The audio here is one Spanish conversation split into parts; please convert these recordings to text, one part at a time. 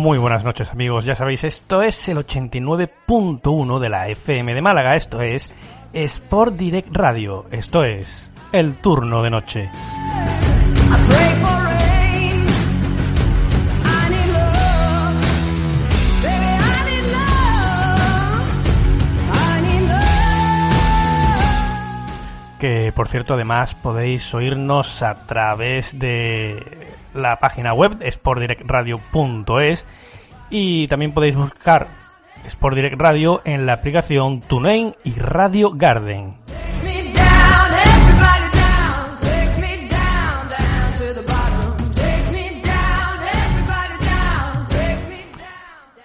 Muy buenas noches amigos, ya sabéis, esto es el 89.1 de la FM de Málaga, esto es Sport Direct Radio, esto es el turno de noche. Que por cierto además podéis oírnos a través de la página web sportdirectradio.es y también podéis buscar Sport Direct Radio en la aplicación TuneIn y Radio Garden.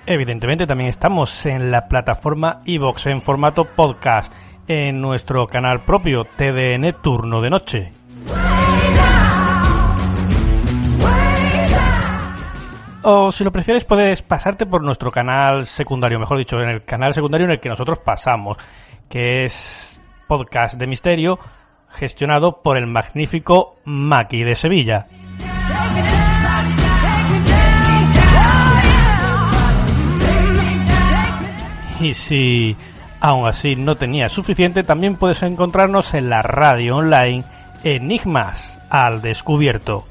Evidentemente también estamos en la plataforma iVox en formato podcast en nuestro canal propio TDN Turno de Noche. O si lo prefieres puedes pasarte por nuestro canal secundario, mejor dicho, en el canal secundario en el que nosotros pasamos, que es Podcast de Misterio, gestionado por el magnífico Maki de Sevilla. Y si aún así no tenías suficiente, también puedes encontrarnos en la radio online Enigmas al Descubierto.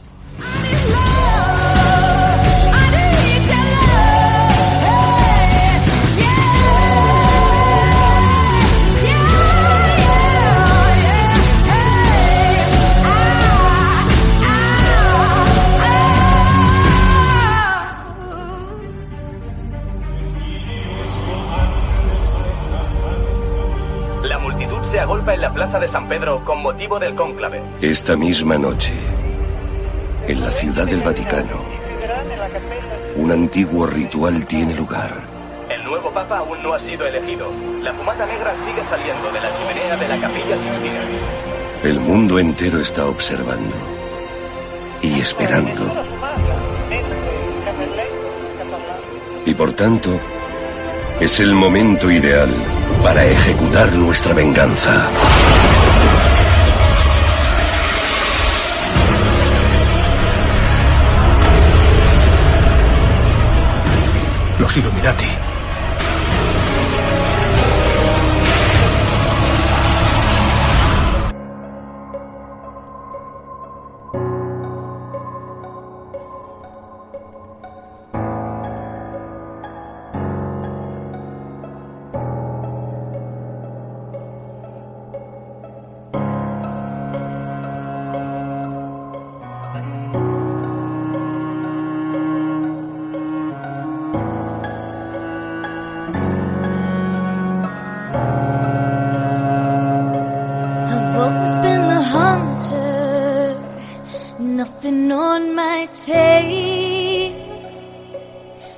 Se agolpa en la plaza de San Pedro con motivo del cónclave. Esta misma noche, en la ciudad del Vaticano, un antiguo ritual tiene lugar. El nuevo papa aún no ha sido elegido. La fumata negra sigue saliendo de la chimenea de la capilla Sixtina. El mundo entero está observando y esperando. Y por tanto, es el momento ideal para ejecutar nuestra venganza. Los Illuminati. Something on my tape.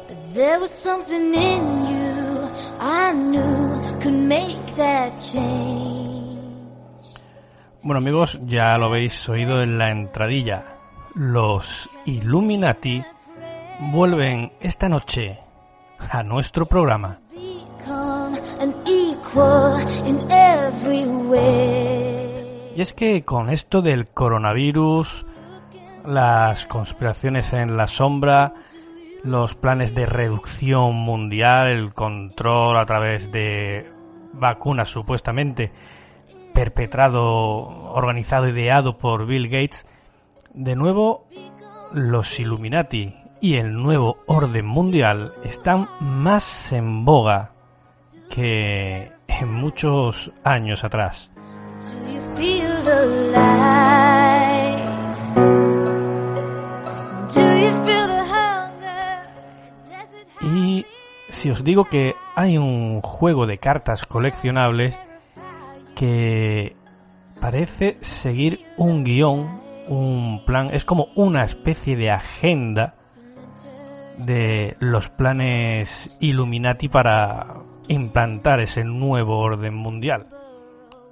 But there was something in you I knew could make that change. Bueno amigos, ya lo habéis oído en la entradilla. Los Illuminati vuelven esta noche a nuestro programa. Become an equal in every way. Y es que con esto del coronavirus, las conspiraciones en la sombra, los planes de reducción mundial, el control a través de vacunas supuestamente perpetrado, organizado, ideado por Bill Gates, de nuevo los Illuminati y el nuevo orden mundial están más en boga que en muchos años atrás. Y si os digo que hay un juego de cartas coleccionables que parece seguir un guion, un plan, es como una especie de agenda de los planes Illuminati para implantar ese nuevo orden mundial.